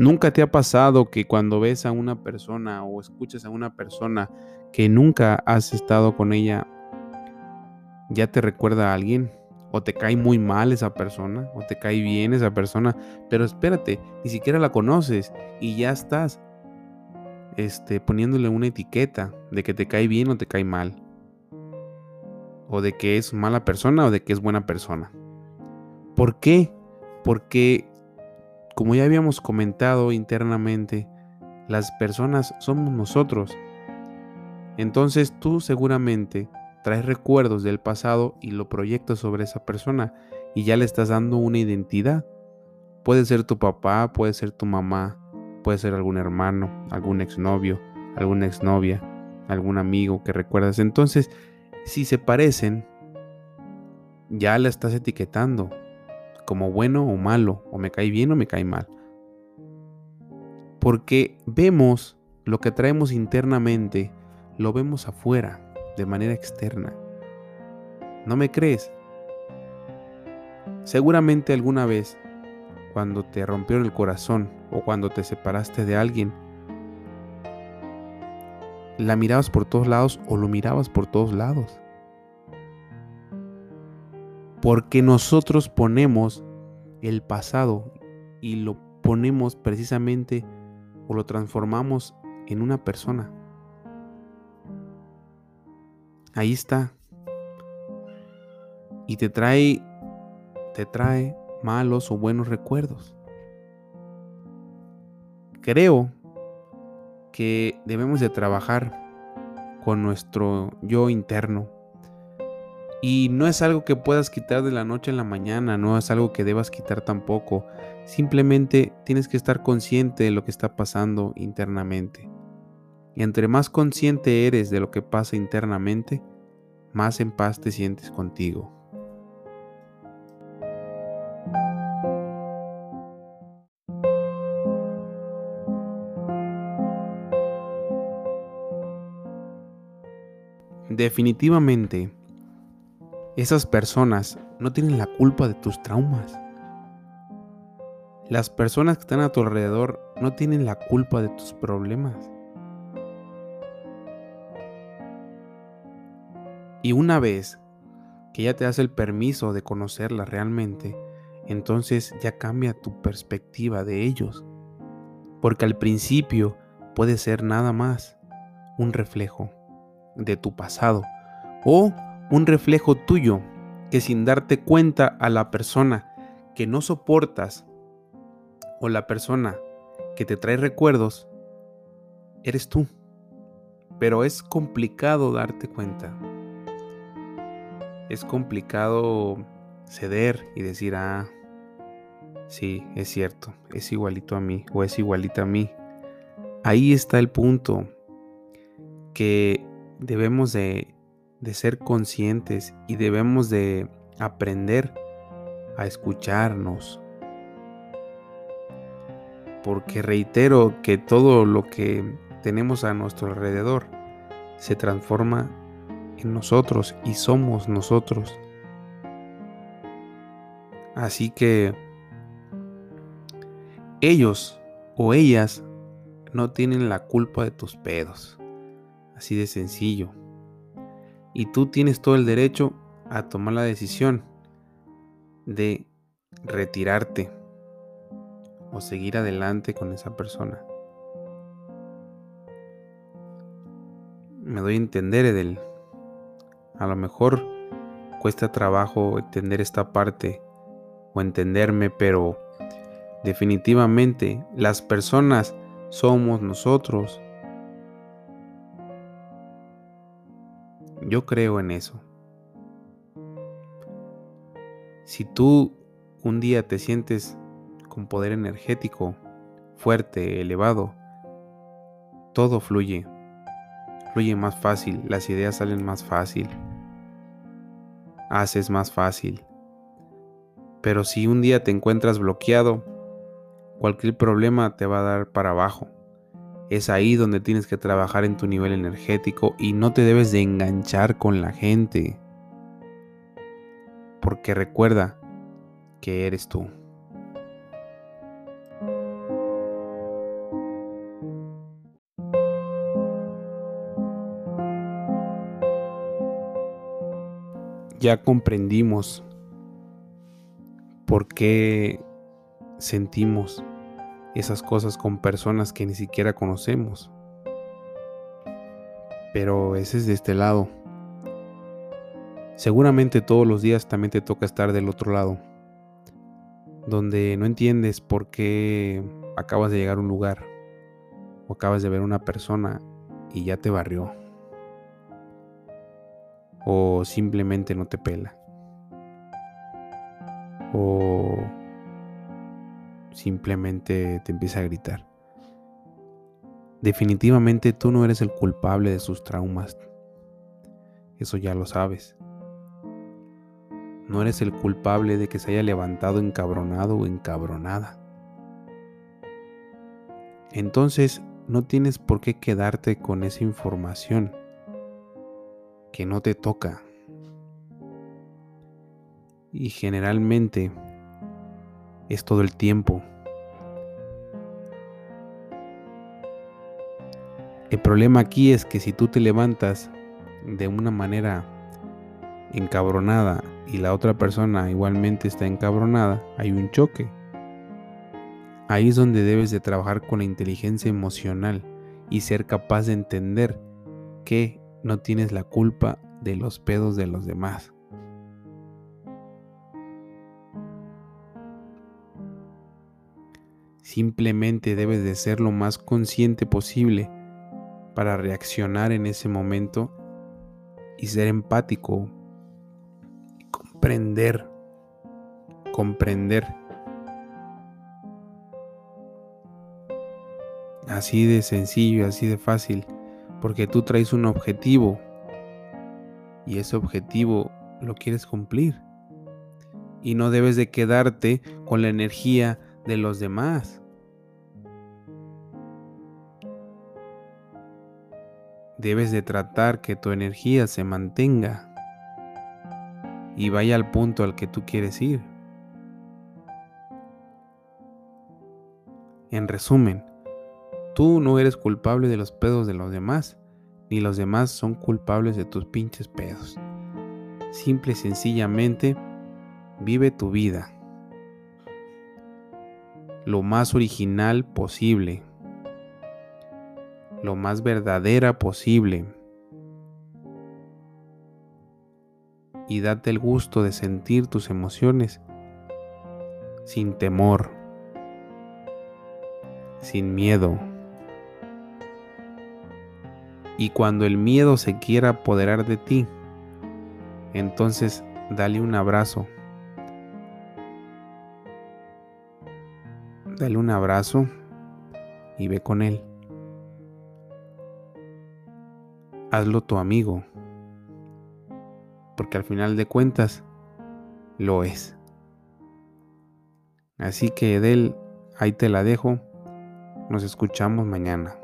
¿Nunca te ha pasado que cuando ves a una persona o escuchas a una persona que nunca has estado con ella, ya te recuerda a alguien? ¿O te cae muy mal esa persona? ¿O te cae bien esa persona? Pero espérate, ni siquiera la conoces y ya estás este, poniéndole una etiqueta de que te cae bien o te cae mal. O de que es mala persona o de que es buena persona. ¿Por qué? Porque, como ya habíamos comentado internamente, las personas somos nosotros. Entonces tú seguramente traes recuerdos del pasado y lo proyectas sobre esa persona y ya le estás dando una identidad. Puede ser tu papá, puede ser tu mamá, puede ser algún hermano, algún exnovio, alguna exnovia, algún amigo que recuerdas. Entonces, si se parecen, ya la estás etiquetando como bueno o malo, o me cae bien o me cae mal. Porque vemos lo que traemos internamente, lo vemos afuera, de manera externa. ¿No me crees? Seguramente alguna vez, cuando te rompieron el corazón o cuando te separaste de alguien, la mirabas por todos lados o lo mirabas por todos lados porque nosotros ponemos el pasado y lo ponemos precisamente o lo transformamos en una persona. Ahí está. Y te trae te trae malos o buenos recuerdos. Creo que debemos de trabajar con nuestro yo interno y no es algo que puedas quitar de la noche a la mañana, no es algo que debas quitar tampoco. Simplemente tienes que estar consciente de lo que está pasando internamente. Y entre más consciente eres de lo que pasa internamente, más en paz te sientes contigo. Definitivamente, esas personas no tienen la culpa de tus traumas. Las personas que están a tu alrededor no tienen la culpa de tus problemas. Y una vez que ya te das el permiso de conocerlas realmente, entonces ya cambia tu perspectiva de ellos. Porque al principio puede ser nada más un reflejo de tu pasado o un reflejo tuyo que sin darte cuenta a la persona que no soportas o la persona que te trae recuerdos, eres tú. Pero es complicado darte cuenta. Es complicado ceder y decir, ah, sí, es cierto, es igualito a mí o es igualita a mí. Ahí está el punto que debemos de de ser conscientes y debemos de aprender a escucharnos. Porque reitero que todo lo que tenemos a nuestro alrededor se transforma en nosotros y somos nosotros. Así que ellos o ellas no tienen la culpa de tus pedos. Así de sencillo y tú tienes todo el derecho a tomar la decisión de retirarte o seguir adelante con esa persona. Me doy a entender, Edel. A lo mejor cuesta trabajo entender esta parte o entenderme, pero definitivamente las personas somos nosotros Yo creo en eso. Si tú un día te sientes con poder energético, fuerte, elevado, todo fluye. Fluye más fácil, las ideas salen más fácil. Haces más fácil. Pero si un día te encuentras bloqueado, cualquier problema te va a dar para abajo. Es ahí donde tienes que trabajar en tu nivel energético y no te debes de enganchar con la gente. Porque recuerda que eres tú. Ya comprendimos por qué sentimos esas cosas con personas que ni siquiera conocemos. Pero ese es de este lado. Seguramente todos los días también te toca estar del otro lado, donde no entiendes por qué acabas de llegar a un lugar o acabas de ver una persona y ya te barrió. O simplemente no te pela. O simplemente te empieza a gritar. Definitivamente tú no eres el culpable de sus traumas. Eso ya lo sabes. No eres el culpable de que se haya levantado encabronado o encabronada. Entonces no tienes por qué quedarte con esa información que no te toca. Y generalmente es todo el tiempo. El problema aquí es que si tú te levantas de una manera encabronada y la otra persona igualmente está encabronada, hay un choque. Ahí es donde debes de trabajar con la inteligencia emocional y ser capaz de entender que no tienes la culpa de los pedos de los demás. Simplemente debes de ser lo más consciente posible para reaccionar en ese momento y ser empático, comprender, comprender. Así de sencillo, así de fácil, porque tú traes un objetivo y ese objetivo lo quieres cumplir. Y no debes de quedarte con la energía de los demás. debes de tratar que tu energía se mantenga y vaya al punto al que tú quieres ir. En resumen, tú no eres culpable de los pedos de los demás, ni los demás son culpables de tus pinches pedos. Simple y sencillamente, vive tu vida lo más original posible lo más verdadera posible. Y date el gusto de sentir tus emociones sin temor, sin miedo. Y cuando el miedo se quiera apoderar de ti, entonces dale un abrazo. Dale un abrazo y ve con él. hazlo tu amigo, porque al final de cuentas lo es. Así que Edel, ahí te la dejo, nos escuchamos mañana.